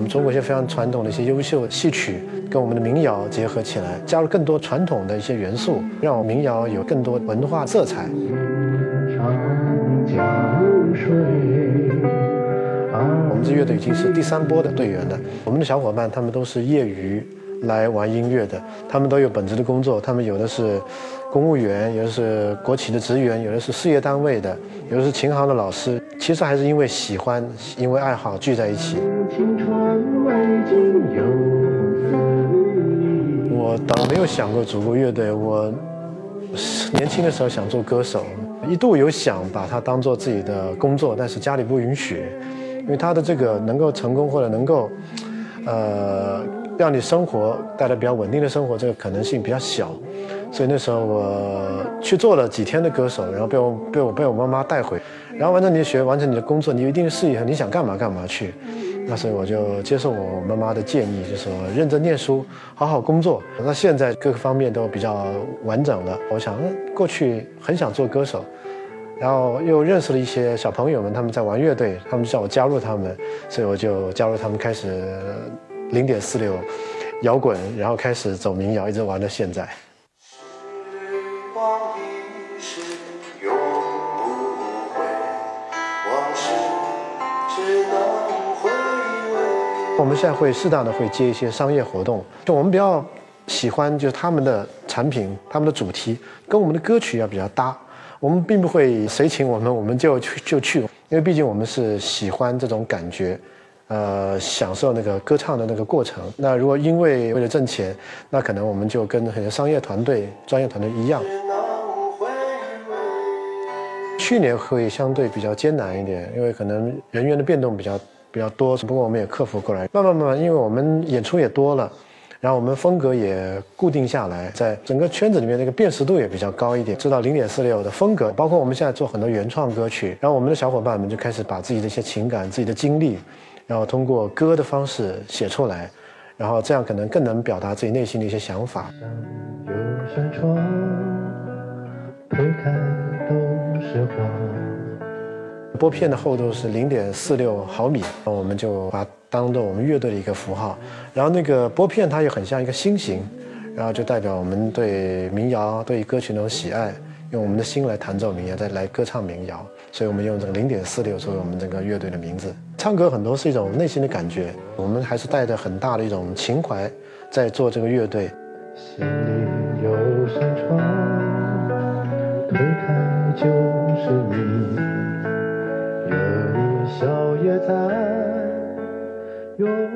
们中国一些非常传统的一些优秀戏曲跟我们的民谣结合起来，加入更多传统的一些元素，让民谣有更多文化色彩。我们这乐队已经是第三波的队员了。我们的小伙伴他们都是业余来玩音乐的，他们都有本职的工作，他们有的是公务员，有的是国企的职员，有的是事业单位的，有的是琴行的老师。其实还是因为喜欢，因为爱好聚在一起。我倒没有想过组过乐队，我年轻的时候想做歌手，一度有想把它当做自己的工作，但是家里不允许。因为他的这个能够成功或者能够，呃，让你生活带来比较稳定的生活，这个可能性比较小，所以那时候我去做了几天的歌手，然后被我被我被我妈妈带回，然后完成你的学，完成你的工作，你有一定的事业，你想干嘛干嘛去，那所以我就接受我妈妈的建议，就是说认真念书，好好工作。那现在各个方面都比较完整了，我想过去很想做歌手。然后又认识了一些小朋友们，他们在玩乐队，他们叫我加入他们，所以我就加入他们，开始零点四六摇滚，然后开始走民谣，一直玩到现在。我们现在会适当的会接一些商业活动，就我们比较喜欢就是他们的产品，他们的主题跟我们的歌曲要比较搭。我们并不会谁请我们我们就去就去，因为毕竟我们是喜欢这种感觉，呃，享受那个歌唱的那个过程。那如果因为为了挣钱，那可能我们就跟很多商业团队、专业团队一样。去年会相对比较艰难一点，因为可能人员的变动比较比较多，不过我们也克服过来。慢慢慢慢，因为我们演出也多了。然后我们风格也固定下来，在整个圈子里面那个辨识度也比较高一点，知道零点四六的风格，包括我们现在做很多原创歌曲，然后我们的小伙伴们就开始把自己的一些情感、自己的经历，然后通过歌的方式写出来，然后这样可能更能表达自己内心的一些想法。有扇窗，推开都是花。拨片的厚度是零点四六毫米，那我们就把它当做我们乐队的一个符号。然后那个拨片它又很像一个心形，然后就代表我们对民谣、对歌曲那种喜爱，用我们的心来弹奏民谣，再来歌唱民谣。所以我们用这个零点四六作为我们整个乐队的名字。唱歌很多是一种内心的感觉，我们还是带着很大的一种情怀在做这个乐队。心里有扇窗，推开就是你。笑也在，永。